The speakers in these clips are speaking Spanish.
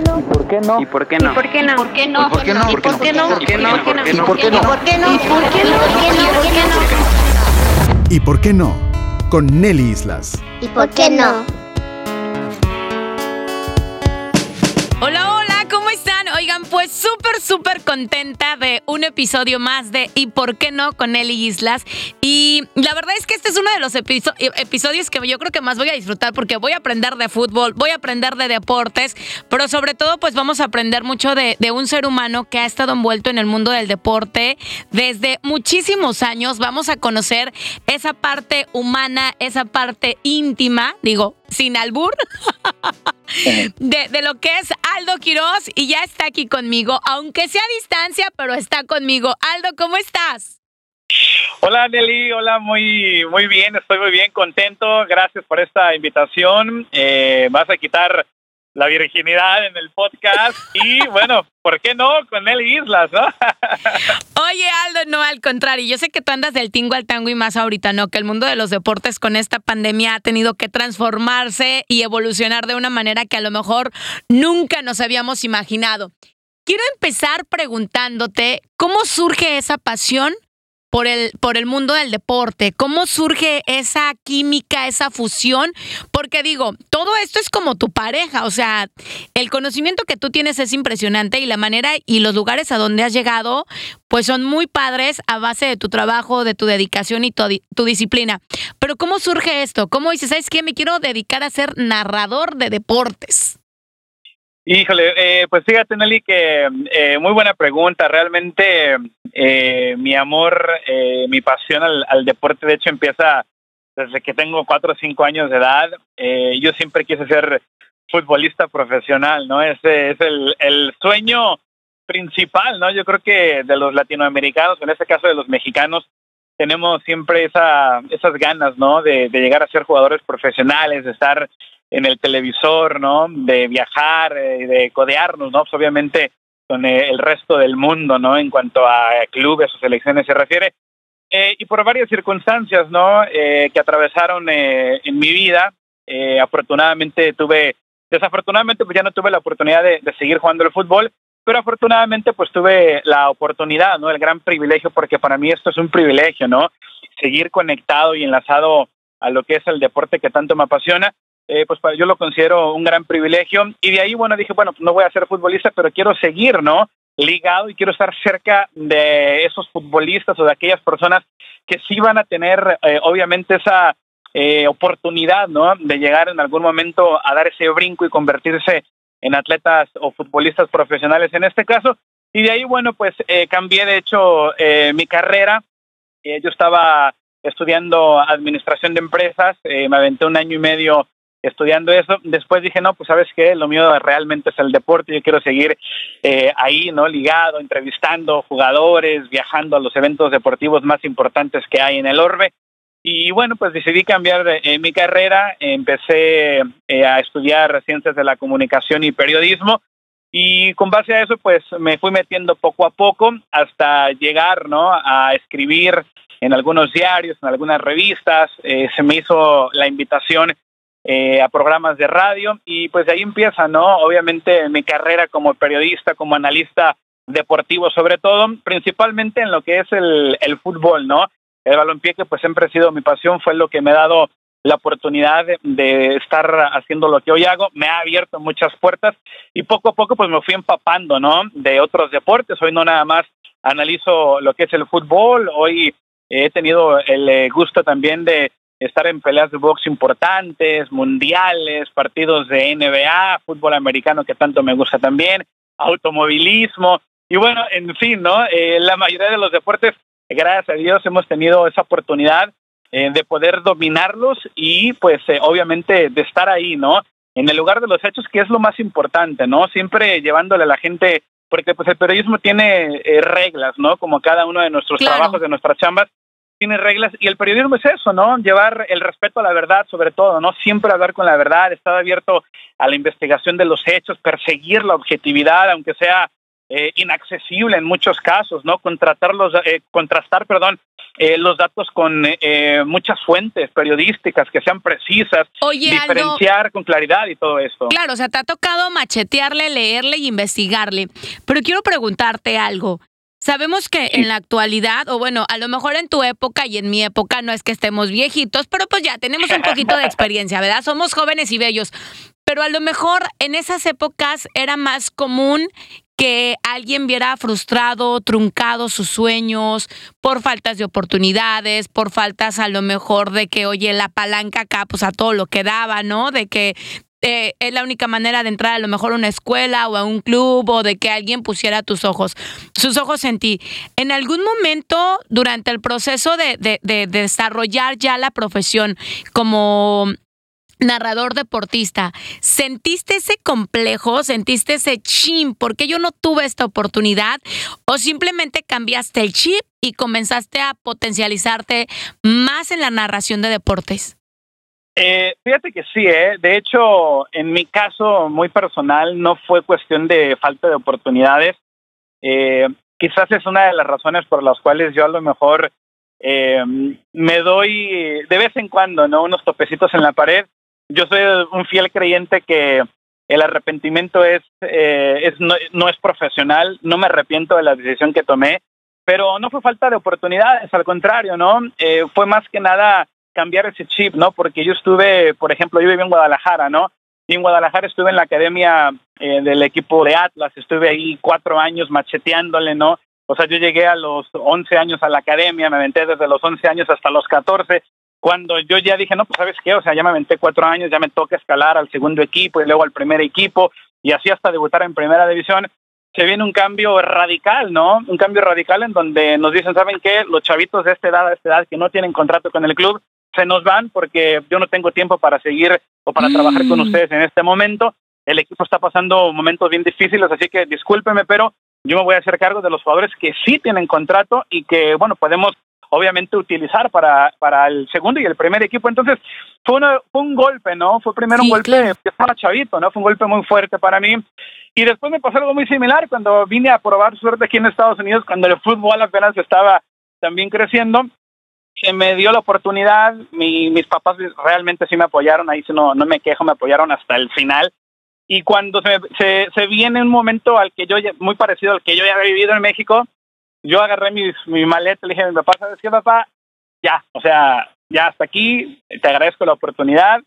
no? ¿Y por qué no? ¿Y por qué no? ¿Y por qué no? ¿Por qué no? ¿Y por qué no? ¿Y por qué no? ¿Y por qué no? ¿Y por qué no? ¿Y por qué no? ¿Y por qué no? ¿Y por qué no? ¿Y por qué no? Con Nelly Islas. ¿Y por qué no? Pues súper, súper contenta de un episodio más de ¿Y por qué no? con Eli Islas. Y la verdad es que este es uno de los episo- episodios que yo creo que más voy a disfrutar porque voy a aprender de fútbol, voy a aprender de deportes, pero sobre todo pues vamos a aprender mucho de un ser humano que ha estado envuelto en el mundo del deporte desde muchísimos años. Vamos a conocer esa parte humana, esa parte íntima, digo, sin albur. de, de lo que es Aldo Quiroz y ya está aquí conmigo, aunque sea a distancia, pero está conmigo. Aldo, ¿cómo estás? Hola Nelly, hola, muy muy bien, estoy muy bien, contento, gracias por esta invitación. Eh, vas a quitar la virginidad en el podcast y bueno, ¿por qué no con Nelly Islas, no? Oye, Aldo, no, al contrario, yo sé que tú andas del tingo al tango y más ahorita, ¿no? Que el mundo de los deportes con esta pandemia ha tenido que transformarse y evolucionar de una manera que a lo mejor nunca nos habíamos imaginado. Quiero empezar preguntándote, ¿cómo surge esa pasión por el, por el mundo del deporte? ¿Cómo surge esa química, esa fusión? Porque digo, todo esto es como tu pareja, o sea, el conocimiento que tú tienes es impresionante y la manera y los lugares a donde has llegado, pues son muy padres a base de tu trabajo, de tu dedicación y tu, tu disciplina. Pero ¿cómo surge esto? ¿Cómo dices, sabes qué? Me quiero dedicar a ser narrador de deportes. Híjole, eh, pues fíjate Nelly que eh, muy buena pregunta, realmente eh, mi amor, eh, mi pasión al, al deporte de hecho empieza desde que tengo cuatro o cinco años de edad. Eh, yo siempre quise ser futbolista profesional, ¿no? Ese es el, el sueño principal, ¿no? Yo creo que de los latinoamericanos, en este caso de los mexicanos, tenemos siempre esa, esas ganas, ¿no? De, de llegar a ser jugadores profesionales, de estar en el televisor, ¿no? De viajar, eh, de codearnos, ¿no? Pues obviamente con eh, el resto del mundo, ¿no? En cuanto a clubes o selecciones se refiere. Eh, y por varias circunstancias, ¿no? Eh, que atravesaron eh, en mi vida. Eh, afortunadamente tuve, desafortunadamente pues ya no tuve la oportunidad de, de seguir jugando el fútbol, pero afortunadamente pues tuve la oportunidad, ¿no? El gran privilegio, porque para mí esto es un privilegio, ¿no? Seguir conectado y enlazado a lo que es el deporte que tanto me apasiona. Eh, pues yo lo considero un gran privilegio y de ahí, bueno, dije, bueno, pues no voy a ser futbolista, pero quiero seguir, ¿no? Ligado y quiero estar cerca de esos futbolistas o de aquellas personas que sí van a tener, eh, obviamente, esa eh, oportunidad, ¿no? De llegar en algún momento a dar ese brinco y convertirse en atletas o futbolistas profesionales en este caso. Y de ahí, bueno, pues eh, cambié, de hecho, eh, mi carrera. Eh, yo estaba estudiando administración de empresas, me aventé un año y medio estudiando eso. Después dije, no, pues sabes qué, lo mío realmente es el deporte, yo quiero seguir eh, ahí, ¿no? Ligado, entrevistando jugadores, viajando a los eventos deportivos más importantes que hay en el Orbe. Y bueno, pues decidí cambiar eh, mi carrera, empecé eh, a estudiar ciencias de la comunicación y periodismo. Y con base a eso, pues me fui metiendo poco a poco hasta llegar, ¿no? A escribir en algunos diarios, en algunas revistas. Eh, se me hizo la invitación eh, a programas de radio y pues de ahí empieza, ¿no? Obviamente mi carrera como periodista, como analista deportivo sobre todo, principalmente en lo que es el, fútbol, ¿no? El balompié que pues siempre ha sido mi pasión, fue lo que me ha dado la oportunidad de, de, estar haciendo lo que hoy hago, me ha abierto muchas puertas y poco a poco pues me fui empapando, ¿no? De otros deportes, hoy no nada más analizo lo que es el fútbol, hoy he tenido el eh, gusto también de estar en peleas de box importantes, mundiales, partidos de NBA, fútbol americano que tanto me gusta también, automovilismo y bueno, en fin, ¿no? Eh, la mayoría de los deportes, gracias a Dios, hemos tenido esa oportunidad eh, de poder dominarlos y pues eh, obviamente de estar ahí, ¿no? En el lugar de los hechos, que es lo más importante, ¿no? Siempre llevándole a la gente, porque pues el periodismo tiene eh, reglas, ¿no? Como cada uno de nuestros Claro. trabajos, de nuestras chambas, tiene reglas y el periodismo es eso, ¿no? Llevar el respeto a la verdad sobre todo, ¿no? Siempre hablar con la verdad, estar abierto a la investigación de los hechos, perseguir la objetividad, aunque sea eh, inaccesible en muchos casos, ¿no? Contratar los, eh, contrastar, perdón, eh, los datos con eh, muchas fuentes periodísticas que sean precisas, Oye, Aldo, diferenciar con claridad y todo esto. claro, o sea, te ha tocado machetearle, leerle y investigarle. Pero quiero preguntarte algo. Sabemos que en la actualidad, o bueno, a lo mejor en tu época y en mi época no es que estemos viejitos, pero pues ya tenemos un poquito de experiencia, ¿verdad? Somos jóvenes y bellos. Pero a lo mejor en esas épocas era más común que alguien viera frustrado, truncado sus sueños por faltas de oportunidades, por faltas a lo mejor de que, oye, la palanca acá, pues a todo lo que daba, ¿no? De que eh, es la única manera de entrar a lo mejor a una escuela o a un club o de que alguien pusiera tus ojos, sus ojos en ti. En algún momento durante el proceso de, de, de desarrollar ya la profesión como narrador deportista, ¿sentiste ese complejo? ¿Sentiste ese chin? ¿Por qué yo no tuve esta oportunidad? ¿O simplemente cambiaste el chip y comenzaste a potencializarte más en la narración de deportes? Eh, fíjate que sí, ¿eh? de hecho, en mi caso muy personal no fue cuestión de falta de oportunidades. Eh, quizás es una de las razones por las cuales yo a lo mejor eh, me doy de vez en cuando, ¿no? Unos topecitos en la pared. Yo soy un fiel creyente que el arrepentimiento es, eh, es no, no, es profesional, no me arrepiento de la decisión que tomé, pero no fue falta de oportunidades, al contrario, ¿no? Eh, fue más que nada cambiar ese chip, ¿no? Porque yo estuve, por ejemplo, yo viví en Guadalajara, ¿no? Y en Guadalajara estuve en la academia eh, del equipo de Atlas, estuve ahí cuatro años macheteándole, ¿no? O sea, yo llegué a los 11 años a la academia, me aventé desde los 11 años hasta los 14, cuando yo ya dije, no, pues sabes qué, o sea, ya me aventé cuatro años, ya me toca escalar al segundo equipo y luego al primer equipo y así hasta debutar en primera división, se viene un cambio radical, ¿no? Un cambio radical en donde nos dicen, ¿saben qué? Los chavitos de esta edad, de esta edad que no tienen contrato con el club, se nos van porque yo no tengo tiempo para seguir o para mm. trabajar con ustedes en este momento. El equipo está pasando momentos bien difíciles, así que discúlpeme, pero yo me voy a hacer cargo de los jugadores que sí tienen contrato y que, bueno, podemos obviamente utilizar para, para el segundo y el primer equipo. Entonces, fue, una, fue un golpe, ¿no? Fue primero sí, un golpe, claro. yo estaba chavito, ¿no? Fue un golpe muy fuerte para mí. Y después me pasó algo muy similar cuando vine a probar suerte aquí en Estados Unidos, cuando el fútbol apenas estaba también creciendo. Se me dio la oportunidad, mi, mis papás realmente sí me apoyaron, ahí sí no, no me quejo, me apoyaron hasta el final. Y cuando se, se, se viene un momento al que yo, muy parecido al que yo ya había vivido en México, yo agarré mi, mi maleta, le dije a mi papá, ¿sabes qué, papá? Ya, o sea, ya hasta aquí, te agradezco la oportunidad,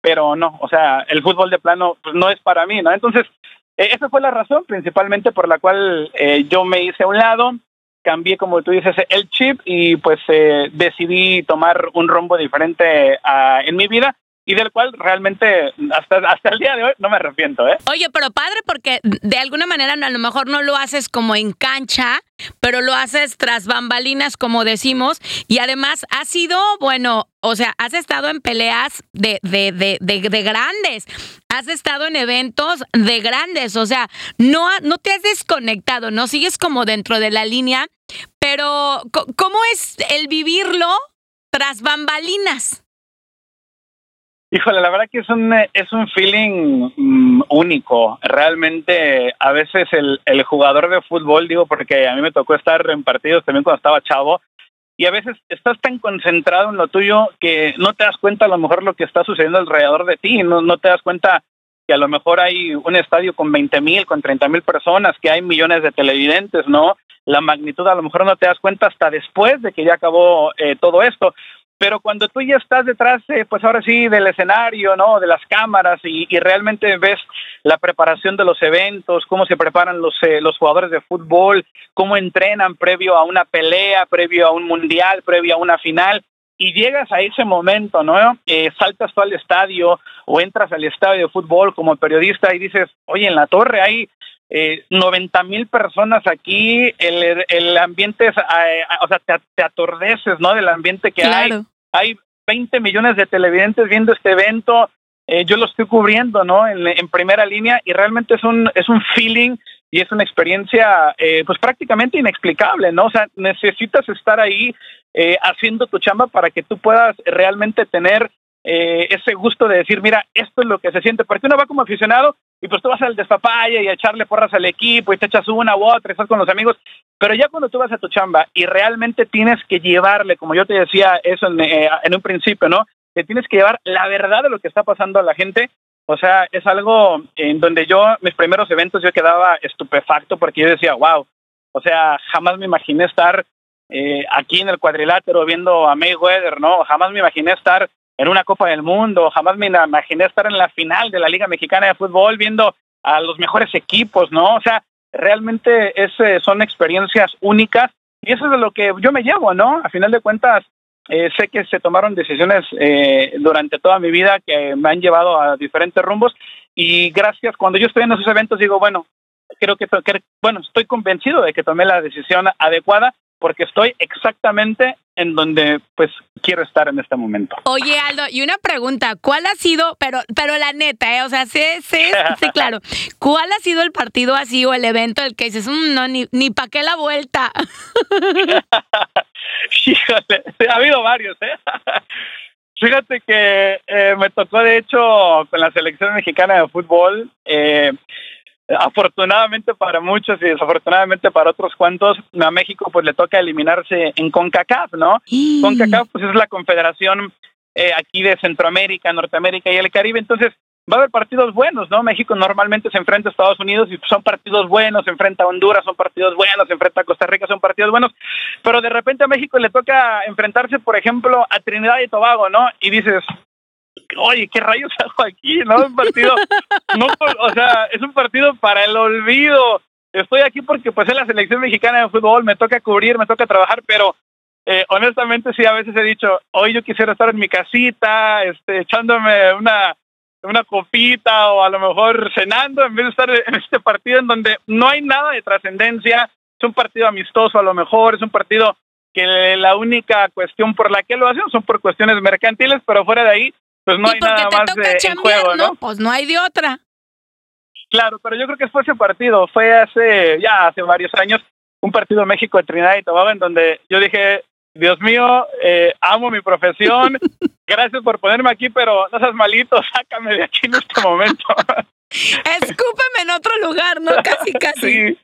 pero no, o sea, el fútbol de plano pues, no es para mí, ¿no? Entonces, eh, esa fue la razón principalmente por la cual eh, yo me hice a un lado, cambié, como tú dices, el chip y pues eh, decidí tomar un rumbo diferente uh, en mi vida y del cual realmente hasta, hasta el día de hoy no me arrepiento. ¿eh? Oye, pero padre porque de alguna manera a lo mejor no lo haces como en cancha, pero lo haces tras bambalinas, como decimos, y además has sido, bueno, o sea, has estado en peleas de, de, de, de, de grandes, has estado en eventos de grandes, o sea, no, no te has desconectado, no sigues como dentro de la línea, pero ¿cómo es el vivirlo tras bambalinas? Híjole, la verdad que es un, es un feeling um, único. Realmente, a veces el, el jugador de fútbol, digo, porque a mí me tocó estar en partidos también cuando estaba chavo, y a veces estás tan concentrado en lo tuyo que no te das cuenta a lo mejor lo que está sucediendo alrededor de ti, no, no te das cuenta que a lo mejor hay un estadio con 20 mil, con 30 mil personas, que hay millones de televidentes, ¿no? La magnitud a lo mejor no te das cuenta hasta después de que ya acabó eh, todo esto pero cuando tú ya estás detrás, eh, pues ahora sí, del escenario, ¿no? De las cámaras y, realmente ves la preparación de los eventos, cómo se preparan los, eh, los jugadores de fútbol, cómo entrenan previo a una pelea, previo a un mundial, previo a una final, y llegas a ese momento, ¿no? Eh, saltas tú al estadio o entras al estadio de fútbol como periodista y dices, oye, en la torre hay eh, 90 mil personas aquí, el, el ambiente, es, eh, o sea, te, te, atordeces, ¿no? Del ambiente que hay hay 20 millones de televidentes viendo este evento, eh, yo lo estoy cubriendo, ¿no? En, primera línea y realmente es un, es un feeling y es una experiencia, eh, pues prácticamente inexplicable, ¿no? O sea, necesitas estar ahí eh, haciendo tu chamba para que tú puedas realmente tener eh, ese gusto de decir, mira, esto es lo que se siente, porque uno va como aficionado y pues tú vas al despapaya y a echarle porras al equipo y te echas una u otra, estás con los amigos, pero ya cuando tú vas a tu chamba y realmente tienes que llevarle, como yo te decía eso en, eh, un principio, ¿no? Te tienes que llevar la verdad de lo que está pasando a la gente, o sea, es algo en donde yo, mis primeros eventos, yo quedaba estupefacto porque yo decía, wow, o sea, jamás me imaginé estar eh, aquí en el cuadrilátero viendo a Mayweather, ¿no? Jamás me imaginé estar en una Copa del Mundo, jamás me imaginé estar en la final de la Liga Mexicana de Fútbol viendo a los mejores equipos, ¿no? O sea, realmente es, son experiencias únicas y eso es de lo que yo me llevo, ¿no? A final de cuentas, eh, sé que se tomaron decisiones eh, durante toda mi vida que me han llevado a diferentes rumbos y gracias, cuando yo estoy en esos eventos digo, bueno, creo que, que bueno, estoy convencido de que tomé la decisión adecuada porque estoy exactamente en donde pues quiero estar en este momento. Oye Aldo, y una pregunta, ¿cuál ha sido, pero pero la neta, eh, o sea, sí, sí, sí, claro, ¿cuál ha sido el partido así o el evento el que dices, mm, no, ni, ni pa' qué la vuelta? Híjole, ha habido varios, ¿eh? Fíjate que eh, me tocó, de hecho, con la selección mexicana de fútbol, eh, afortunadamente para muchos y desafortunadamente para otros cuantos, a México pues le toca eliminarse en CONCACAF, ¿no? CONCACAF pues es la confederación eh, aquí de Centroamérica, Norteamérica y el Caribe, entonces va a haber partidos buenos, ¿no? México normalmente se enfrenta a Estados Unidos y son partidos buenos, se enfrenta a Honduras, son partidos buenos, se enfrenta a Costa Rica, son partidos buenos, pero de repente a México le toca enfrentarse, por ejemplo, a Trinidad y Tobago, ¿no? Y dices, oye, ¿qué rayos hago aquí? No, un partido, no, o sea, es un partido para el olvido. Estoy aquí porque pues es la selección mexicana de fútbol, me toca cubrir, me toca trabajar, pero eh, honestamente sí, a veces he dicho, hoy yo quisiera estar en mi casita, este, echándome una, una copita o a lo mejor cenando en vez de estar en este partido en donde no hay nada de trascendencia, es un partido amistoso a lo mejor, es un partido que la única cuestión por la que lo hacen son por cuestiones mercantiles, pero fuera de ahí pues no hay nada más de, en juego, ¿no? Pues no hay de otra. Claro, pero yo creo que fue ese partido, fue hace, ya hace varios años, un partido México de Trinidad y Tobago en donde yo dije, Dios mío, eh, amo mi profesión, gracias por ponerme aquí, pero no seas malito, sácame de aquí en este momento. Escúpeme en otro lugar, ¿no? Casi, casi. Sí.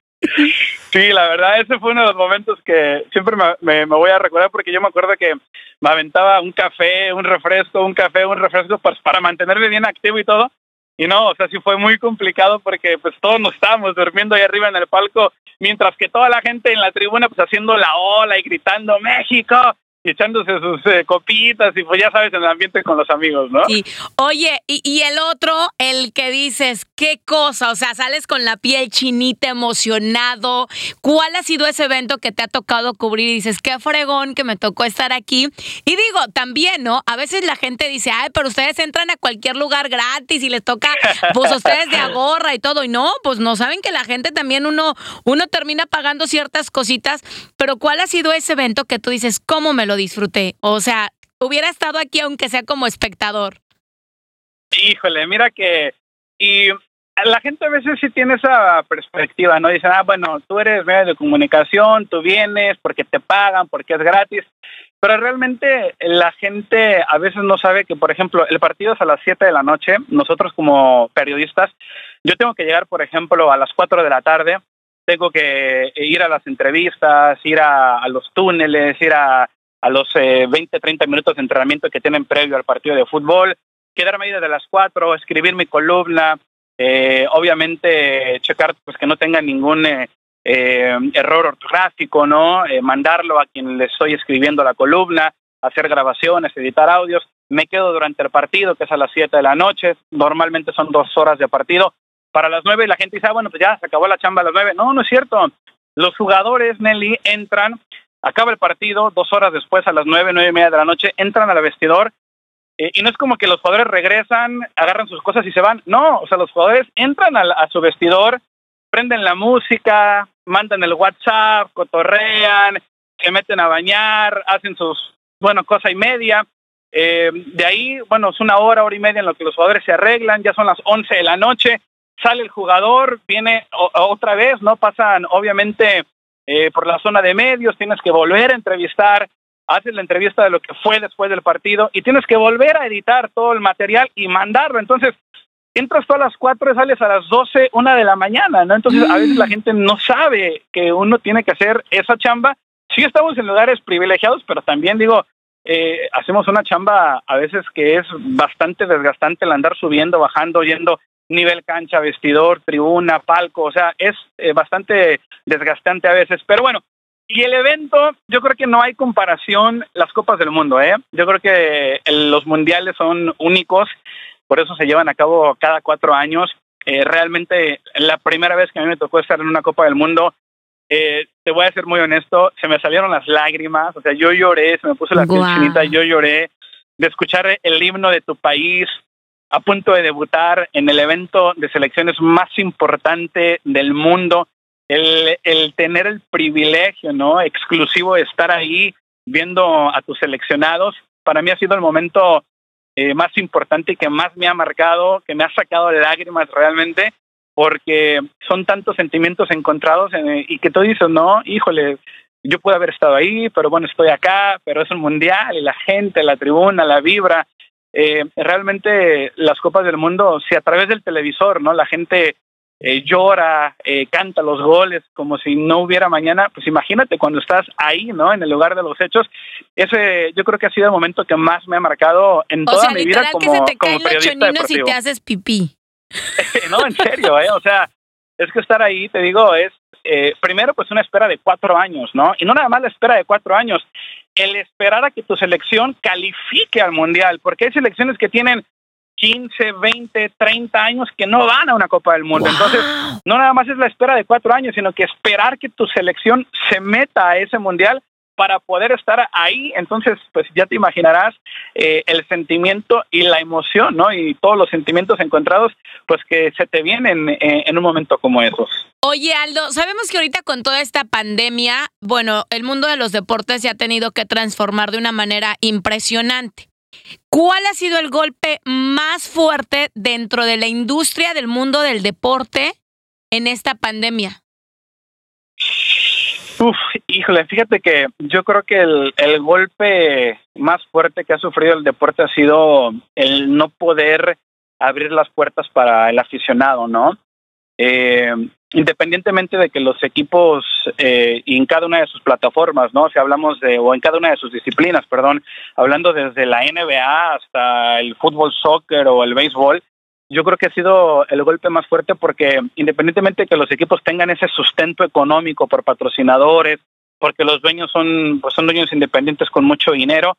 Sí, la verdad, ese fue uno de los momentos que siempre me, me, voy a recordar porque yo me acuerdo que me aventaba un café, un refresco, un café, un refresco pues, para mantenerme bien activo y todo. Y no, o sea, sí fue muy complicado porque pues todos nos estábamos durmiendo ahí arriba en el palco, mientras que toda la gente en la tribuna pues haciendo la ola y gritando México, echándose sus eh, copitas y pues ya sabes, en el ambiente con los amigos, ¿no? Sí. Oye, y, el otro, el que dices, qué cosa, o sea, sales con la piel chinita, emocionado. ¿Cuál ha sido ese evento que te ha tocado cubrir y dices, qué fregón que me tocó estar aquí? Y digo, también, ¿no? A veces la gente dice, ay, pero ustedes entran a cualquier lugar gratis y les toca, pues ustedes de agorra y todo. Y no, pues no saben que la gente también uno, uno termina pagando ciertas cositas, pero ¿cuál ha sido ese evento que tú dices, cómo me lo disfruté. O sea, hubiera estado aquí aunque sea como espectador. Híjole, mira que... Y la gente a veces sí tiene esa perspectiva, ¿no? Dicen, ah, bueno, tú eres medio de comunicación, tú vienes porque te pagan, porque es gratis. Pero realmente la gente a veces no sabe que, por ejemplo, el partido es a las 7 de la noche. Nosotros como periodistas, yo tengo que llegar, por ejemplo, a las 4 de la tarde. Tengo que ir a las entrevistas, ir a, a los túneles, ir a, a los eh, 20, 30 minutos de entrenamiento que tienen previo al partido de fútbol, quedarme ahí desde las 4, escribir mi columna, eh, obviamente checar pues que no tenga ningún eh, eh error ortográfico, ¿no? Eh, mandarlo a quien le estoy escribiendo la columna, hacer grabaciones, editar audios. Me quedo durante el partido, que es a las 7 de la noche, normalmente son dos horas de partido. Para las 9 la gente dice, ah, bueno, pues ya se acabó la chamba a las 9. No, no es cierto. Los jugadores, Nelly, entran Acaba el partido, dos horas después, a las nueve, nueve y media de la noche, entran al vestidor eh, y no es como que los jugadores regresan, agarran sus cosas y se van. No, o sea, los jugadores entran a, su vestidor, prenden la música, mandan el WhatsApp, cotorrean, se meten a bañar, hacen sus, bueno, cosa y media. Eh, de ahí, bueno, es una hora, hora y media en lo que los jugadores se arreglan, ya son las once de la noche, sale el jugador, viene otra vez, ¿no? Pasan, obviamente, eh, por la zona de medios, tienes que volver a entrevistar haces la entrevista de lo que fue después del partido y tienes que volver a editar todo el material y mandarlo. Entonces, entras tú a las 4 y sales a las 12, una de la mañana, ¿no? Entonces, a veces la gente no sabe que uno tiene que hacer esa chamba. Sí estamos en lugares privilegiados, pero también digo, eh, hacemos una chamba a veces que es bastante desgastante el andar subiendo, bajando, yendo nivel cancha, vestidor, tribuna, palco, o sea, es eh, bastante desgastante a veces. Pero bueno, y el evento, yo creo que no hay comparación las Copas del Mundo, ¿eh? Yo creo que los mundiales son únicos, por eso se llevan a cabo cada cuatro años. Eh, realmente, la primera vez que a mí me tocó estar en una Copa del Mundo, eh, te voy a ser muy honesto, se me salieron las lágrimas, o sea, yo lloré, se me puso la piel chinita, yo lloré de escuchar el himno de tu país a punto de debutar en el evento de selecciones más importante del mundo, el, el tener el privilegio, ¿no? Exclusivo de estar ahí viendo a tus seleccionados, para mí ha sido el momento eh, más importante y que más me ha marcado, que me ha sacado lágrimas realmente, porque son tantos sentimientos encontrados eh, y que tú dices, no, híjole, yo pude haber estado ahí, pero bueno, estoy acá, pero es un mundial y la gente, la tribuna, la vibra. Eh, realmente las Copas del Mundo, si a través del televisor, ¿no? La gente eh, llora, canta los goles como si no hubiera mañana, pues imagínate cuando estás ahí, ¿no? En el lugar de los hechos. Ese yo creo que ha sido el momento que más me ha marcado en toda mi vida como, que se te como te haces pipí. no, en serio, ¿eh? O sea, es que estar ahí, te digo, es eh, primero pues una espera de cuatro años, ¿no? Y no nada más la espera de cuatro años, el esperar a que tu selección califique al Mundial, porque hay selecciones que tienen 15, 20, 30 años que no van a una Copa del Mundo. Entonces, no nada más es la espera de cuatro años, sino que esperar que tu selección se meta a ese Mundial para poder estar ahí. Entonces, pues ya te imaginarás eh, el sentimiento y la emoción, ¿no? Y todos los sentimientos encontrados, pues que se te vienen eh, en un momento como esos. Oye, Aldo, sabemos que ahorita con toda esta pandemia, bueno, el mundo de los deportes se ha tenido que transformar de una manera impresionante. ¿Cuál ha sido el golpe más fuerte dentro de la industria del mundo del deporte en esta pandemia? Uf, híjole, fíjate que yo creo que el, el, golpe más fuerte que ha sufrido el deporte ha sido el no poder abrir las puertas para el aficionado, ¿no? Eh, independientemente de que los equipos eh, en cada una de sus plataformas, ¿no? Si hablamos de, o en cada una de sus disciplinas, perdón, hablando desde la NBA hasta el fútbol, soccer o el béisbol, yo creo que ha sido el golpe más fuerte porque independientemente de que los equipos tengan ese sustento económico por patrocinadores, porque los dueños son, pues son dueños independientes con mucho dinero,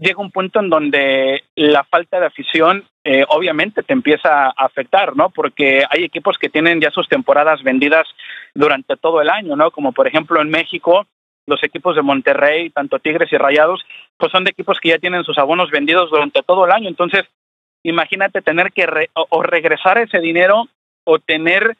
llega un punto en donde la falta de afición eh, obviamente te empieza a afectar, ¿no? Porque hay equipos que tienen ya sus temporadas vendidas durante todo el año, ¿no? Como por ejemplo en México, los equipos de Monterrey, tanto Tigres y Rayados, pues son de equipos que ya tienen sus abonos vendidos durante todo el año. Entonces, imagínate tener que o, regresar ese dinero o tener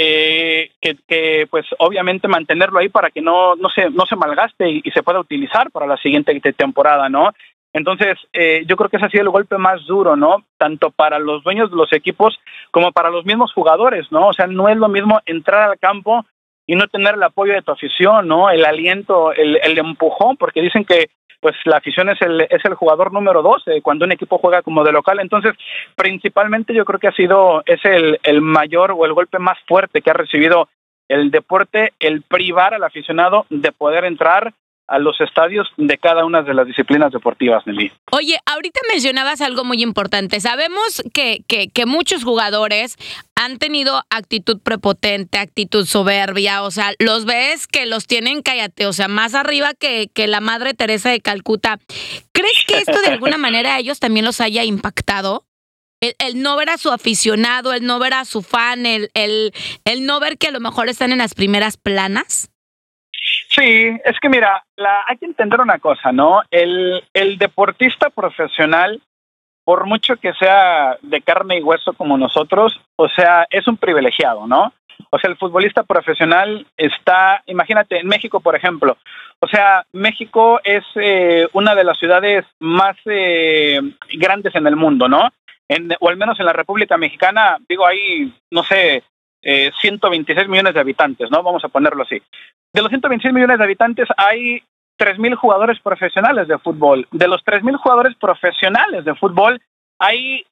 eh, que, pues obviamente mantenerlo ahí para que no, no, se, no se malgaste y, se pueda utilizar para la siguiente temporada, ¿no? Entonces, eh, yo creo que ese ha sido el golpe más duro, ¿no? Tanto para los dueños de los equipos como para los mismos jugadores, ¿no? O sea, no es lo mismo entrar al campo y no tener el apoyo de tu afición, ¿no? El aliento, el, el empujón, porque dicen que pues la afición es el, es el jugador número 12 cuando un equipo juega como de local. Entonces, principalmente yo creo que ha sido, es el, el mayor o el golpe más fuerte que ha recibido el deporte, el privar al aficionado de poder entrar a los estadios de cada una de las disciplinas deportivas, Nelly. Oye, ahorita mencionabas algo muy importante. Sabemos que, que, que, muchos jugadores han tenido actitud prepotente, actitud soberbia, o sea, los ves que los tienen, cállate, o sea, más arriba que, que la Madre Teresa de Calcuta. ¿Crees que esto de alguna manera a ellos también los haya impactado? El, el, no ver a su aficionado, el no ver a su fan, el, el, el no ver que a lo mejor están en las primeras planas? Sí, es que mira, la, hay que entender una cosa, ¿no? El, deportista profesional, por mucho que sea de carne y hueso como nosotros, o sea, es un privilegiado, ¿no? O sea, el futbolista profesional está, imagínate, en México, por ejemplo, o sea, México es eh, una de las ciudades más eh, grandes en el mundo, ¿no? En, o al menos en la República Mexicana, digo, hay, no sé, eh, 126 millones de habitantes, ¿no? Vamos a ponerlo así. De los 126 millones de habitantes hay 3.000 jugadores profesionales de fútbol. De los 3.000 jugadores profesionales de fútbol, hay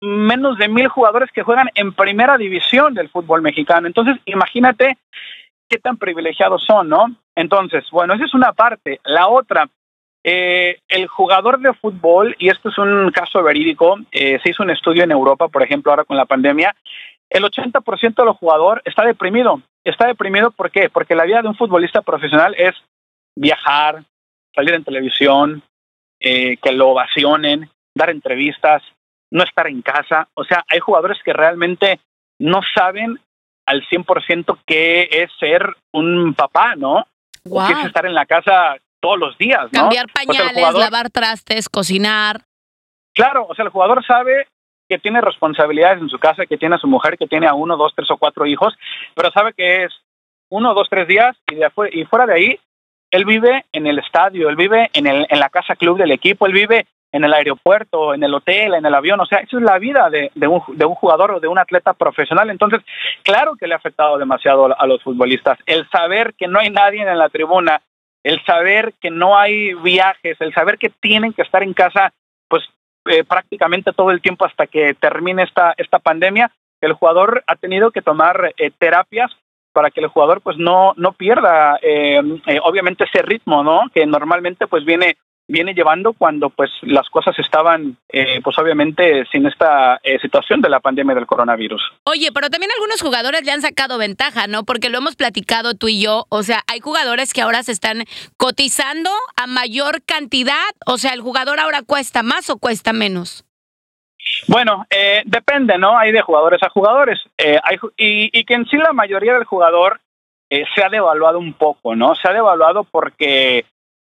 menos de 1.000 jugadores que juegan en primera división del fútbol mexicano. Entonces, imagínate qué tan privilegiados son, ¿no? Entonces, bueno, esa es una parte. La otra, eh, el jugador de fútbol, y esto es un caso verídico, eh, se hizo un estudio en Europa, por ejemplo, ahora con la pandemia, el 80% de los jugadores está deprimido. Está deprimido ¿por qué? Porque la vida de un futbolista profesional es viajar, salir en televisión, eh, que lo ovacionen, dar entrevistas, no estar en casa. O sea, hay jugadores que realmente no saben al 100% qué es ser un papá, ¿no? O qué es estar en la casa todos los días, ¿no? Cambiar pañales, lavar trastes, cocinar. Claro, o sea, el jugador sabe que tiene responsabilidades en su casa, que tiene a su mujer, que tiene a uno, dos, tres o cuatro hijos, pero sabe que es uno, dos, tres días y, de y fuera de ahí, él vive en el estadio, él vive en, el, en la casa club del equipo, él vive en el aeropuerto, en el hotel, en el avión, o sea, eso es la vida de, un, de un jugador o de un atleta profesional. Entonces, claro que le ha afectado demasiado a los futbolistas. El saber que no hay nadie en la tribuna, el saber que no hay viajes, el saber que tienen que estar en casa, eh, prácticamente todo el tiempo hasta que termine esta, esta pandemia, el jugador ha tenido que tomar eh, terapias para que el jugador pues no, no pierda eh, obviamente ese ritmo, ¿no? Que normalmente pues viene viene llevando cuando pues las cosas estaban eh, pues obviamente sin esta eh, situación de la pandemia del coronavirus. Oye, pero también algunos jugadores le han sacado ventaja, ¿no? Porque lo hemos platicado tú y yo, o sea, hay jugadores que ahora se están cotizando a mayor cantidad, o sea, el jugador ahora cuesta más o cuesta menos. Bueno, eh, depende, ¿no? Hay de jugadores a jugadores. hay, y, y que en sí la mayoría del jugador se ha devaluado un poco, ¿no? Se ha devaluado porque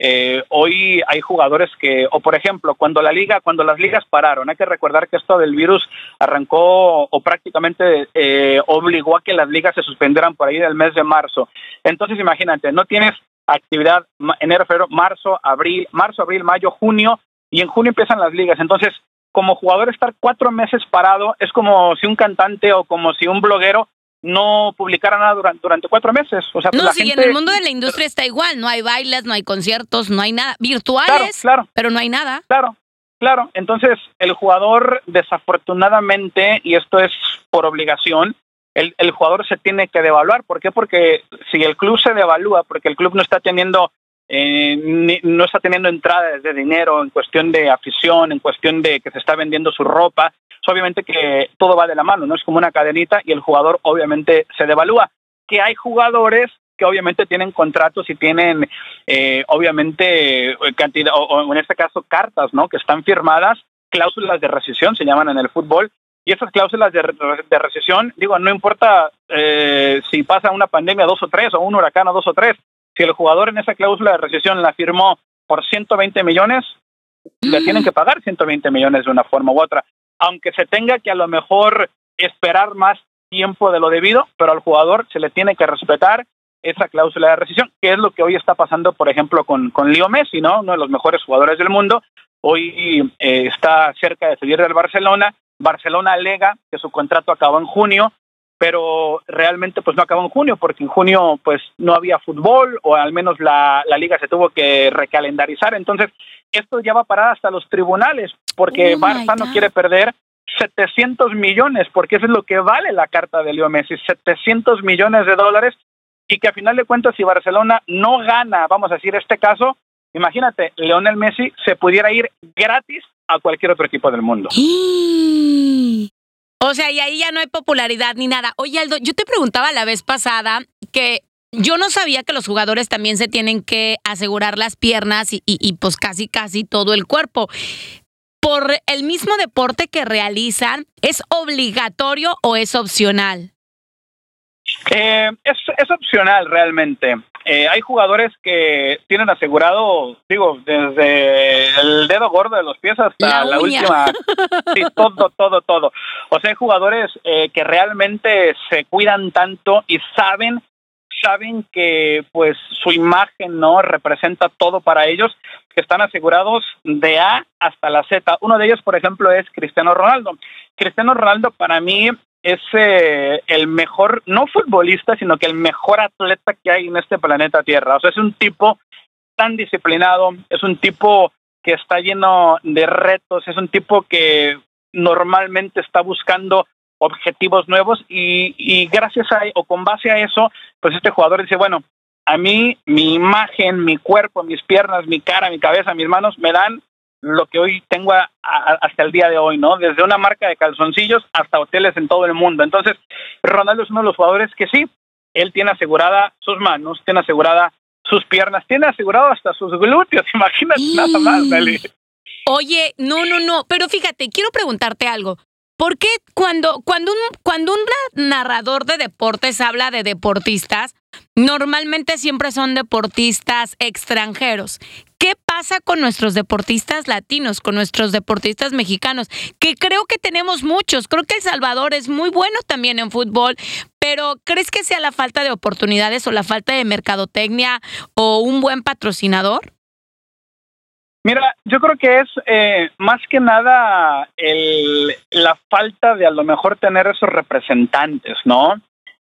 eh, hoy hay jugadores que, o por ejemplo, cuando la liga, cuando las ligas pararon, hay que recordar que esto del virus arrancó o prácticamente eh, obligó a que las ligas se suspendieran por ahí del mes de marzo. Entonces, imagínate, no tienes actividad enero, febrero, marzo, abril, marzo, abril, mayo, junio, y en junio empiezan las ligas. Entonces, como jugador estar cuatro meses parado es como si un cantante o como si un bloguero no publicara nada durante, durante cuatro meses. O sea, pues no, en el mundo de la industria está igual, no hay bailes, no hay conciertos, no hay nada, virtuales, claro, pero no hay nada. Claro, claro. Entonces, el jugador, desafortunadamente, y esto es por obligación, el, el jugador se tiene que devaluar. ¿Por qué? Porque si el club se devalúa, porque el club no está teniendo eh, no está teniendo entradas de dinero en cuestión de afición, en cuestión de que se está vendiendo su ropa, obviamente que todo va de la mano, no es como una cadenita y el jugador obviamente se devalúa. Que hay jugadores que obviamente tienen contratos y tienen eh, obviamente cantidad o, en este caso cartas, ¿no? Que están firmadas, cláusulas de rescisión se llaman en el fútbol y esas cláusulas de, de recesión, digo, no importa eh, si pasa una pandemia dos o tres o un huracán o dos o tres, si el jugador en esa cláusula de recesión la firmó por 120 millones, le tienen que pagar 120 millones de una forma u otra aunque se tenga que a lo mejor esperar más tiempo de lo debido, pero al jugador se le tiene que respetar esa cláusula de rescisión, que es lo que hoy está pasando, por ejemplo, con, con Leo Messi, ¿no? Uno de los mejores jugadores del mundo. Hoy eh, está cerca de salir del Barcelona. Barcelona alega que su contrato acabó en junio, pero realmente pues no acabó en junio, porque en junio pues no había fútbol, o al menos la, la liga se tuvo que recalendarizar. Entonces, esto ya va a parar hasta los tribunales, porque oh Barça no quiere perder 700 millones, porque eso es lo que vale la carta de Leo Messi, 700 millones de dólares, y que a final de cuentas si Barcelona no gana, vamos a decir este caso, imagínate, Leonel Messi se pudiera ir gratis a cualquier otro equipo del mundo. O sea, y ahí ya no hay popularidad ni nada. Oye, Aldo, yo te preguntaba la vez pasada que yo no sabía que los jugadores también se tienen que asegurar las piernas y, y, pues casi casi todo el cuerpo. Por el mismo deporte que realizan, ¿es obligatorio o es opcional? Eh, es, es, opcional realmente. Eh, hay jugadores que tienen asegurado, digo, desde el dedo gordo de los pies hasta la, última. Sí, todo, todo, todo. O sea, hay jugadores eh, que realmente se cuidan tanto y saben saben que pues su imagen no representa todo para ellos, que están asegurados de A hasta la Z. Uno de ellos, por ejemplo, es Cristiano Ronaldo. Cristiano Ronaldo para mí es eh, el mejor, no futbolista, sino que el mejor atleta que hay en este planeta Tierra. O sea, es un tipo tan disciplinado, es un tipo que está lleno de retos, es un tipo que normalmente está buscando objetivos nuevos y, y gracias a o con base a eso, pues este jugador dice, bueno, a mí mi imagen, mi cuerpo, mis piernas, mi cara, mi cabeza, mis manos me dan lo que hoy tengo hasta el día de hoy, ¿no? Desde una marca de calzoncillos hasta hoteles en todo el mundo. Entonces, Ronaldo es uno de los jugadores que sí, él tiene asegurada sus manos, tiene asegurada sus piernas, tiene asegurado hasta sus glúteos, imagínate nada más, Dale. Oye, no, no, no, pero fíjate, quiero preguntarte algo. ¿Por qué cuando, cuando, un, cuando un narrador de deportes habla de deportistas, normalmente siempre son deportistas extranjeros? ¿Qué pasa con nuestros deportistas latinos, con nuestros deportistas mexicanos? Que creo que tenemos muchos. Creo que El Salvador es muy bueno también en fútbol, pero ¿crees que sea la falta de oportunidades o la falta de mercadotecnia o un buen patrocinador? Mira, yo creo que es eh, más que nada el, la falta de a lo mejor tener esos representantes, ¿no?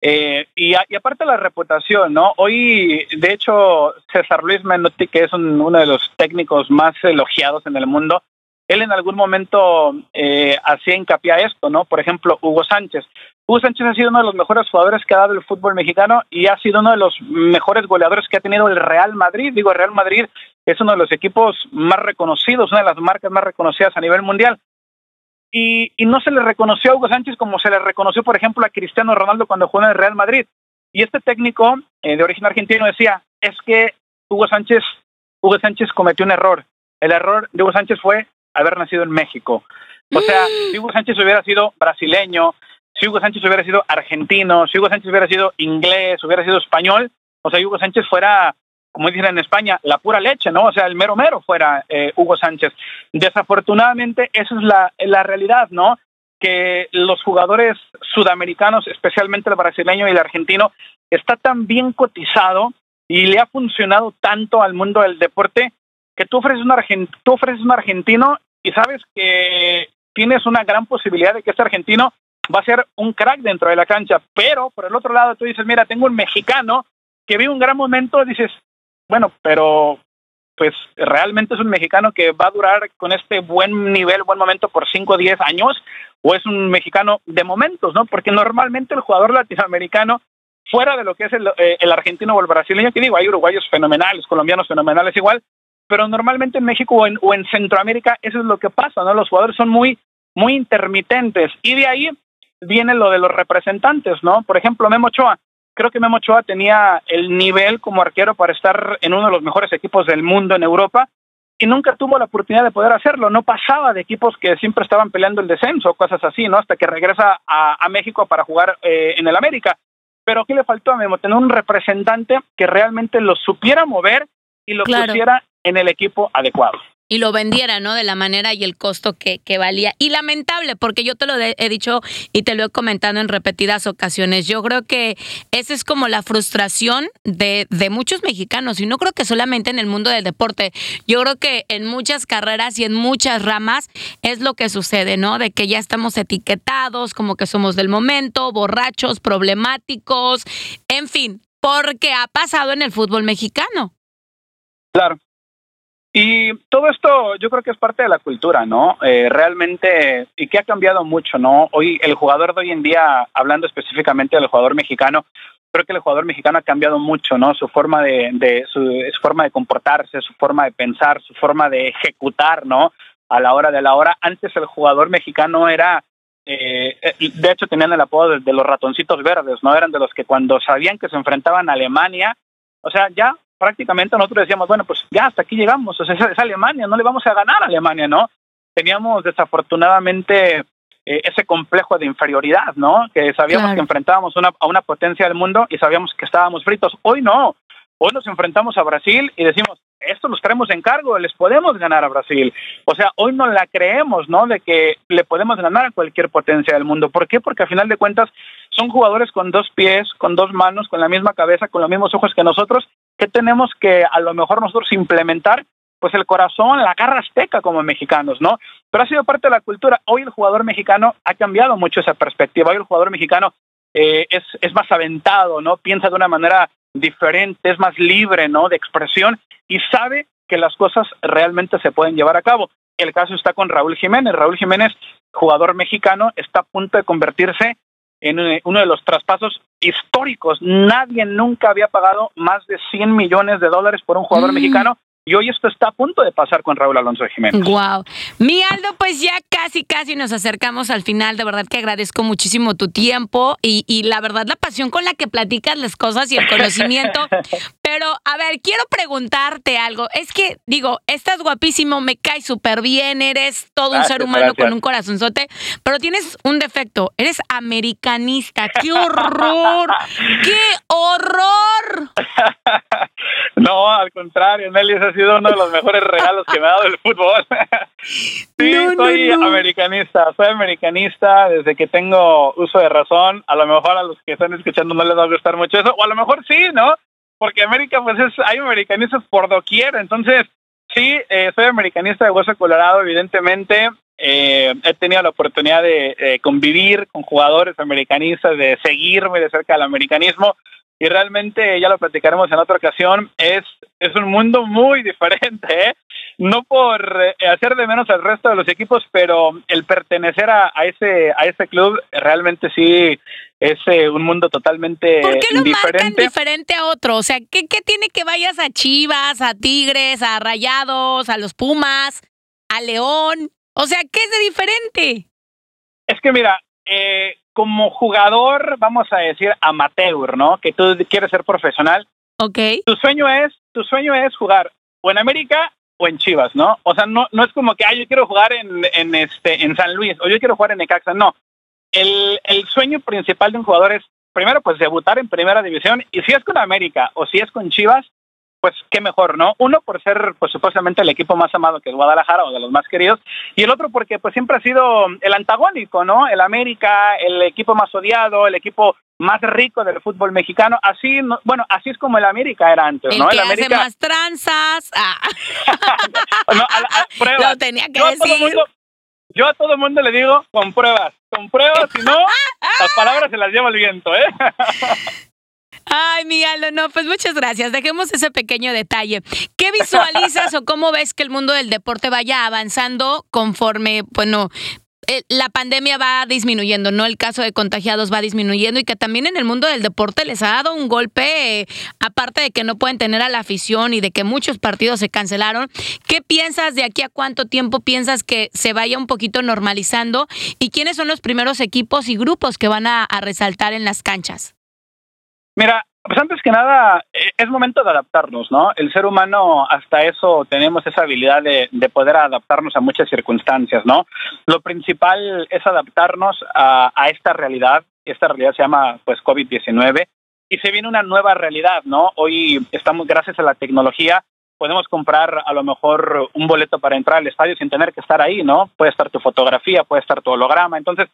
Eh, y, y, aparte la reputación, ¿no? Hoy, de hecho, César Luis Menotti, que es uno de los técnicos más elogiados en el mundo, él en algún momento eh, hacía hincapié a esto, ¿no? Por ejemplo, Hugo Sánchez. Hugo Sánchez ha sido uno de los mejores jugadores que ha dado el fútbol mexicano y ha sido uno de los mejores goleadores que ha tenido el Real Madrid. Digo, el Real Madrid es uno de los equipos más reconocidos, una de las marcas más reconocidas a nivel mundial. Y, no se le reconoció a Hugo Sánchez como se le reconoció, por ejemplo, a Cristiano Ronaldo cuando jugó en el Real Madrid. Y este técnico eh, de origen argentino decía, es que Hugo Sánchez, Hugo Sánchez cometió un error. El error de Hugo Sánchez fue haber nacido en México. O sea, si Hugo Sánchez hubiera sido brasileño, si Hugo Sánchez hubiera sido argentino, si Hugo Sánchez hubiera sido inglés, hubiera sido español, o sea, Hugo Sánchez fuera, como dicen en España, la pura leche, ¿no? O sea, el mero mero fuera eh, Hugo Sánchez. Desafortunadamente, esa es la, la realidad, ¿no? Que los jugadores sudamericanos, especialmente el brasileño y el argentino, está tan bien cotizado y le ha funcionado tanto al mundo del deporte que tú ofreces un, argent tú ofreces un argentino y sabes que tienes una gran posibilidad de que este argentino va a ser un crack dentro de la cancha, pero por el otro lado tú dices, mira, tengo un mexicano que vi un gran momento, dices, bueno, pero pues realmente es un mexicano que va a durar con este buen nivel, buen momento por 5 o 10 años, o es un mexicano de momentos, ¿no? Porque normalmente el jugador latinoamericano, fuera de lo que es el, eh, el argentino o el brasileño, que digo, hay uruguayos fenomenales, colombianos fenomenales igual, pero normalmente en México o en, o en Centroamérica eso es lo que pasa, ¿no? Los jugadores son muy, muy intermitentes y de ahí viene lo de los representantes, ¿no? Por ejemplo, Memo Ochoa. Creo que Memo Ochoa tenía el nivel como arquero para estar en uno de los mejores equipos del mundo en Europa y nunca tuvo la oportunidad de poder hacerlo. No pasaba de equipos que siempre estaban peleando el descenso, cosas así, ¿no? Hasta que regresa a, a México para jugar eh, en el América. Pero ¿qué le faltó a Memo? Tener un representante que realmente lo supiera mover y lo pusiera en el equipo adecuado y lo vendiera, ¿no? De la manera y el costo que, que, valía. Y lamentable, porque yo te lo he dicho y te lo he comentado en repetidas ocasiones. Yo creo que esa es como la frustración de, de muchos mexicanos, y no creo que solamente en el mundo del deporte. Yo creo que en muchas carreras y en muchas ramas es lo que sucede, ¿no? De que ya estamos etiquetados, como que somos del momento, borrachos, problemáticos, en fin, porque ha pasado en el fútbol mexicano. Claro. Y todo esto yo creo que es parte de la cultura, ¿no? Eh, realmente, y que ha cambiado mucho, ¿no? Hoy el jugador de hoy en día, hablando específicamente del jugador mexicano, creo que el jugador mexicano ha cambiado mucho, ¿no? Su forma de, de su, su, forma de comportarse, su forma de pensar, su forma de ejecutar, ¿no? A la hora de la hora. Antes el jugador mexicano era, eh, de hecho tenían el apodo de los ratoncitos verdes, ¿no? Eran de los que cuando sabían que se enfrentaban a Alemania, o sea, ya prácticamente nosotros decíamos, bueno, pues ya hasta aquí llegamos, o sea, es, Alemania, no le vamos a ganar a Alemania, ¿no? Teníamos desafortunadamente eh, ese complejo de inferioridad, ¿no? Que sabíamos claro. que enfrentábamos una, a una potencia del mundo y sabíamos que estábamos fritos. Hoy no, hoy nos enfrentamos a Brasil y decimos, esto los traemos en cargo, les podemos ganar a Brasil. O sea, hoy no la creemos, ¿no? De que le podemos ganar a cualquier potencia del mundo. ¿Por qué? Porque a final de cuentas son jugadores con dos pies, con dos manos, con la misma cabeza, con los mismos ojos que nosotros ¿Qué tenemos que a lo mejor nosotros implementar? Pues el corazón, la garra azteca como mexicanos, ¿no? Pero ha sido parte de la cultura. Hoy el jugador mexicano ha cambiado mucho esa perspectiva. Hoy el jugador mexicano eh, es, es más aventado, ¿no? Piensa de una manera diferente, es más libre, ¿no? De expresión y sabe que las cosas realmente se pueden llevar a cabo. El caso está con Raúl Jiménez. Raúl Jiménez, jugador mexicano, está a punto de convertirse en eh, uno de los traspasos históricos. Nadie nunca había pagado más de 100 millones de dólares por un jugador mm. mexicano y hoy esto está a punto de pasar con Raúl Alonso de Jiménez. Wow. Mi Aldo, pues ya casi, casi nos acercamos al final. De verdad que agradezco muchísimo tu tiempo y, y la verdad la pasión con la que platicas las cosas y el conocimiento. Pero, a ver, quiero preguntarte algo. Es que, digo, estás guapísimo, me caes súper bien, eres todo un ser humano con un corazonzote, pero tienes un defecto. Eres americanista. ¡Qué horror! ¡Qué horror! no, al contrario, Nelly, es sido uno de los mejores regalos que me ha dado el fútbol. sí, soy americanista, soy americanista desde que tengo uso de razón. A lo mejor a los que están escuchando no les va a gustar mucho eso, o a lo mejor sí, ¿no? Porque América, pues es, hay americanistas por doquier, entonces sí, eh, soy americanista de hueso colorado, evidentemente. Eh, he tenido la oportunidad de convivir con jugadores americanistas, de seguirme de cerca del americanismo y realmente ya lo platicaremos en otra ocasión, es, es un mundo muy diferente, ¿eh? no por eh, hacer de menos al resto de los equipos, pero el pertenecer a, ese, a ese club realmente sí es eh, un mundo totalmente ¿Por qué lo diferente. diferente a otro? O sea, ¿qué, ¿qué tiene que vayas a Chivas, a Tigres, a Rayados, a los Pumas, a León? O sea, ¿qué es de diferente? Es que mira, eh, como jugador, vamos a decir amateur, ¿no? Que tú quieres ser profesional. Ok. Tu sueño es, tu sueño es jugar o en América o en Chivas, ¿no? O sea, no, no es como que, ah, yo quiero jugar en, en, este, en San Luis o yo quiero jugar en Necaxa, no. El, el sueño principal de un jugador es, primero, pues debutar en primera división y si es con América o si es con Chivas, pues qué mejor, ¿no? Uno por ser, pues supuestamente el equipo más amado que es Guadalajara o de los más queridos, y el otro porque pues siempre ha sido el antagónico, ¿no? El América, el equipo más odiado, el equipo más rico del fútbol mexicano, así, bueno, así es como el América era antes, ¿no? el América hace más tranzas. Ah. no, a, Lo tenía que decir. Yo a todo el mundo le digo con pruebas, con pruebas, si no, las palabras se las lleva el viento, ¿eh? Ay, Miguel, no, pues muchas gracias. Dejemos ese pequeño detalle. ¿Qué visualizas o cómo ves que el mundo del deporte vaya avanzando conforme, bueno, la pandemia va disminuyendo, ¿no? El caso de contagiados va disminuyendo y que también en el mundo del deporte les ha dado un golpe, eh, aparte de que no pueden tener a la afición y de que muchos partidos se cancelaron. ¿Qué piensas de aquí a cuánto tiempo piensas que se vaya un poquito normalizando? ¿Y quiénes son los primeros equipos y grupos que van a resaltar en las canchas? Mira, pues antes que nada, eh, es momento de adaptarnos, ¿no? El ser humano, hasta eso, tenemos esa habilidad de, poder adaptarnos a muchas circunstancias, ¿no? Lo principal es adaptarnos a, esta realidad. Esta realidad se llama, pues, COVID-19. Y se viene una nueva realidad, ¿no? Hoy estamos, gracias a la tecnología, podemos comprar a lo mejor un boleto para entrar al estadio sin tener que estar ahí, ¿no? Puede estar tu fotografía, puede estar tu holograma. Entonces,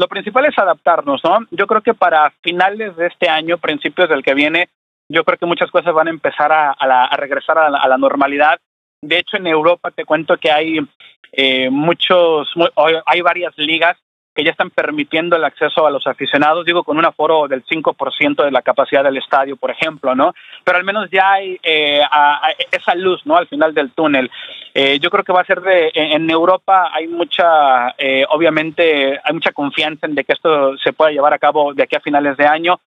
lo principal es adaptarnos, ¿no? Yo creo que para finales de este año, principios del que viene, yo creo que muchas cosas van a empezar a, regresar a la, normalidad. De hecho, en Europa te cuento que hay eh, muchos, hay varias ligas que ya están permitiendo el acceso a los aficionados, digo, con un aforo del 5% de la capacidad del estadio, por ejemplo, ¿no? Pero al menos ya hay eh, esa luz, ¿no? Al final del túnel. Eh, yo creo que va a ser de, en Europa hay mucha, eh, obviamente, hay mucha confianza en que esto se pueda llevar a cabo de aquí a finales de año.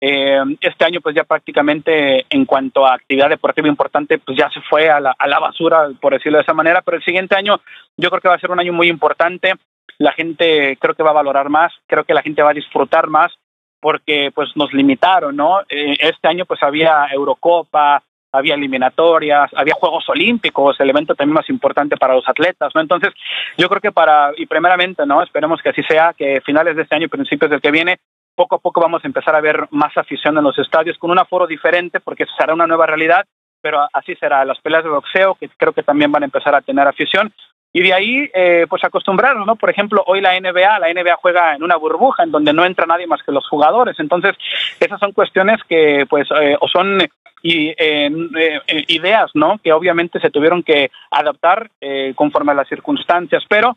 este año, pues ya prácticamente en cuanto a actividad deportiva importante, pues ya se fue a la, a la basura, por decirlo de esa manera, pero el siguiente año yo creo que va a ser un año muy importante la gente creo que va a valorar más, creo que la gente va a disfrutar más porque pues nos limitaron, ¿no? Eh, este año pues había Eurocopa, había eliminatorias, había Juegos Olímpicos, el evento también más importante para los atletas, ¿no? Entonces, yo creo que para, y primeramente, ¿no? Esperemos que así sea, que finales de este año y principios del que viene, poco a poco vamos a empezar a ver más afición en los estadios con un aforo diferente, porque será una nueva realidad, pero así será. Las peleas de boxeo, que creo que también van a empezar a tener afición, y de ahí, eh, pues acostumbrarnos, ¿no? Por ejemplo, hoy la NBA, la NBA juega en una burbuja en donde no entra nadie más que los jugadores. Entonces, esas son cuestiones que, pues, eh, o son y, eh, ideas, ¿no? Que obviamente se tuvieron que adaptar conforme a las circunstancias, pero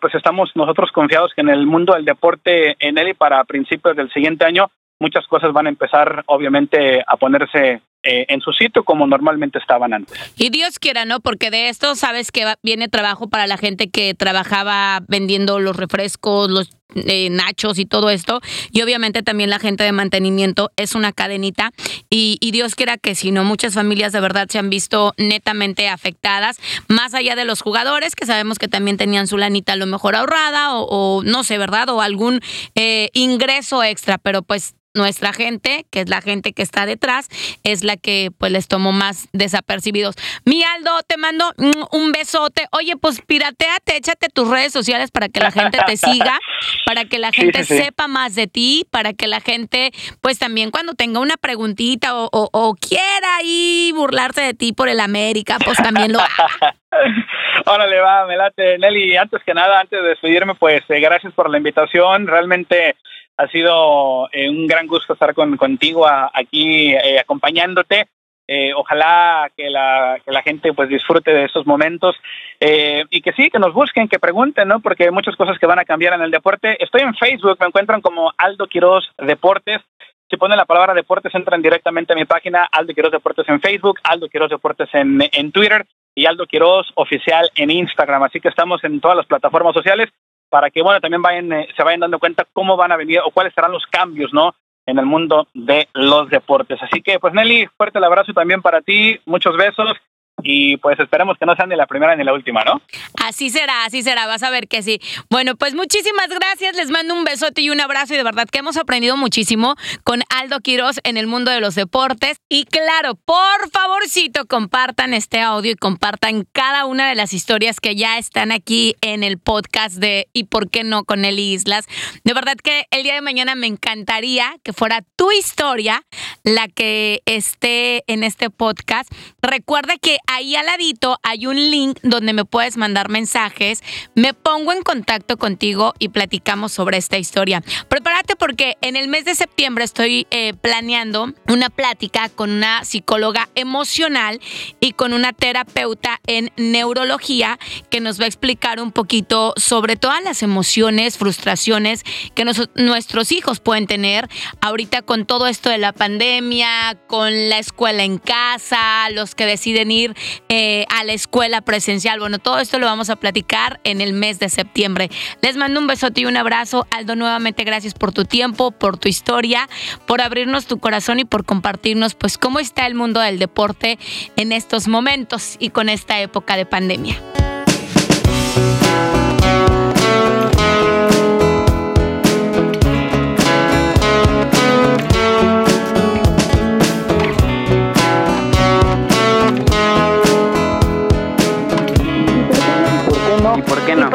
pues estamos nosotros confiados que en el mundo del deporte en él y para principios del siguiente año muchas cosas van a empezar obviamente a ponerse eh, en su sitio como normalmente estaban antes. Y Dios quiera, ¿no? Porque de esto sabes que viene trabajo para la gente que trabajaba vendiendo los refrescos, los eh, nachos y todo esto. Y obviamente también la gente de mantenimiento es una cadenita. Y, Dios quiera que si no, muchas familias de verdad se han visto netamente afectadas, más allá de los jugadores, que sabemos que también tenían su lanita a lo mejor ahorrada o, no sé, ¿verdad? O algún eh, ingreso extra, pero pues nuestra gente, que es la gente que está detrás, es la que pues les tomó más desapercibidos. Mi Aldo, te mando un besote. Oye, pues pirateate, échate tus redes sociales para que la gente te siga, para que la gente sepa más de ti, para que la gente pues también cuando tenga una preguntita o, quiera ahí burlarse de ti por el América, pues también lo haga. Órale, va, me late. Nelly, antes que nada, antes de despedirme, pues eh, gracias por la invitación. Realmente ha sido eh, un gran gusto estar con, contigo aquí eh, acompañándote. Eh, ojalá que la, que la gente pues disfrute de estos momentos y que sí, que nos busquen, que pregunten, ¿no? Porque hay muchas cosas que van a cambiar en el deporte. Estoy en Facebook, me encuentran como Aldo Quiroz Deportes. Si ponen la palabra deportes, entran directamente a mi página, Aldo Quiroz Deportes en Facebook, Aldo Quiroz Deportes en, en Twitter y Aldo Quiroz Oficial en Instagram. Así que estamos en todas las plataformas sociales para que bueno también vayan eh, se vayan dando cuenta cómo van a venir o cuáles serán los cambios no en el mundo de los deportes. Así que pues Nelly fuerte el abrazo también para ti muchos besos y pues esperemos que no sean ni la primera ni la última, ¿no? Así será, así será, vas a ver que sí. Bueno, pues muchísimas gracias, les mando un besote y un abrazo y de verdad que hemos aprendido muchísimo con Aldo Quiroz en el mundo de los deportes. Y claro, por favorcito, compartan este audio y compartan cada una de las historias que ya están aquí en el podcast de ¿Y por qué no con Eli Islas? De verdad que el día de mañana me encantaría que fuera tu historia la que esté en este podcast. Recuerda que ahí al ladito hay un link donde me puedes mandar mensajes. Me pongo en contacto contigo y platicamos sobre esta historia. Prepárate porque en el mes de septiembre estoy eh, planeando una plática con una psicóloga emocional y con una terapeuta en neurología que nos va a explicar un poquito sobre todas las emociones, frustraciones que nuestros hijos pueden tener ahorita con todo esto de la pandemia, con la escuela en casa, los que deciden ir eh, a la escuela presencial. Bueno, todo esto lo vamos a platicar en el mes de septiembre. Les mando un besote y un abrazo. Aldo, nuevamente gracias por tu tiempo, por tu historia, por abrirnos tu corazón y por compartirnos pues cómo está el mundo del deporte en estos momentos y con esta época de pandemia.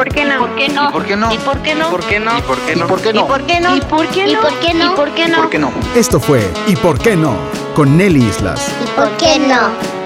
¿Y por qué no? ¿Y por qué no? ¿Y por qué no? ¿Y por qué no? ¿Y por qué no? ¿Y por qué no? ¿Y por qué no? ¿Y por qué no? ¿Y por qué no? Esto fue ¿Y por qué no? con Nelly Islas. ¿Y por qué no?